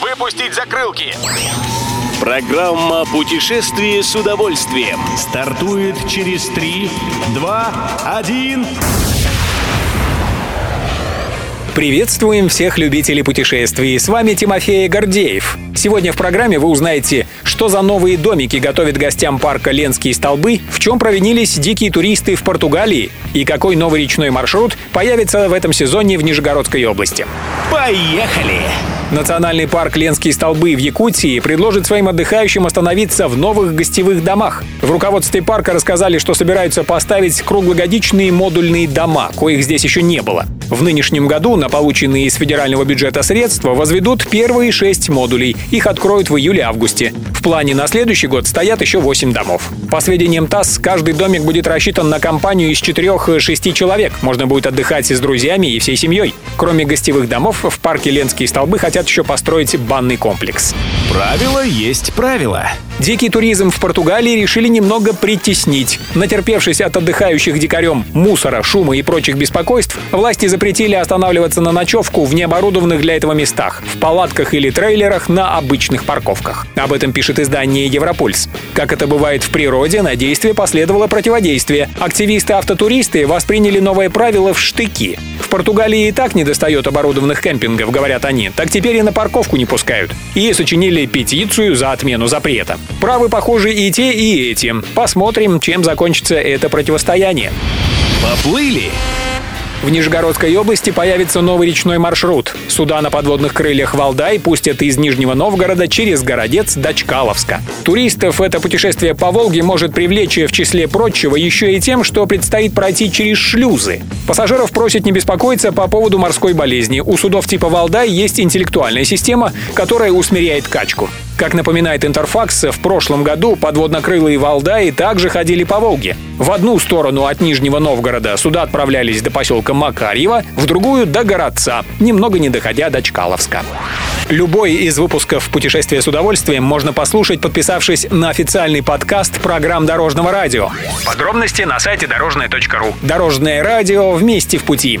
Выпустить закрылки! Программа «Путешествие с удовольствием». Стартует через 3, 2, 1... Приветствуем всех любителей путешествий. С вами Тимофей Гордеев. Сегодня в программе вы узнаете, что за новые домики готовят гостям парка Ленские столбы, в чем провинились дикие туристы в Португалии и какой новый речной маршрут появится в этом сезоне в Нижегородской области. Поехали! Национальный парк Ленские столбы в Якутии предложит своим отдыхающим остановиться в новых гостевых домах. В руководстве парка рассказали, что собираются поставить круглогодичные модульные дома, коих здесь еще не было. В нынешнем году на полученные из федерального бюджета средства возведут первые шесть модулей. Их откроют в июле-августе. В плане на следующий год стоят еще восемь домов. По сведениям ТАСС, каждый домик будет рассчитан на компанию из четырех-шести человек. Можно будет отдыхать с друзьями, и всей семьей. Кроме гостевых домов, в парке Ленские столбы хотят еще построить банный комплекс. Правило есть правило. Дикий туризм в Португалии решили немного притеснить. Натерпевшись от отдыхающих дикарем мусора, шума и прочих беспокойств, власти запретили останавливаться на ночевку в необорудованных для этого местах, в палатках или трейлерах на обычных парковках. Об этом пишет издание «Европульс». Как это бывает в природе, на действие последовало противодействие. Активисты-автотуристы восприняли новое правило в штыки. Португалии и так не достает оборудованных кемпингов, говорят они, так теперь и на парковку не пускают. И сочинили петицию за отмену запрета. Правы, похоже, и те, и эти. Посмотрим, чем закончится это противостояние. Поплыли! В Нижегородской области появится новый речной маршрут. Суда на подводных крыльях Валдай пустят из Нижнего Новгорода через Городец до Чкаловска. Туристов это путешествие по Волге может привлечь в числе прочего еще и тем, что предстоит пройти через шлюзы. Пассажиров просят не беспокоиться по поводу морской болезни. У судов типа Валдай есть интеллектуальная система, которая усмиряет качку. Как напоминает Интерфакс, в прошлом году подводнокрылые Валдаи также ходили по Волге. В одну сторону от Нижнего Новгорода суда отправлялись до поселка Макарьево, в другую — до Городца, немного не доходя до Чкаловска. Любой из выпусков «Путешествие с удовольствием» можно послушать, подписавшись на официальный подкаст программ Дорожного радио. Подробности на сайте дорожное.ру. Дорожное радио вместе в пути.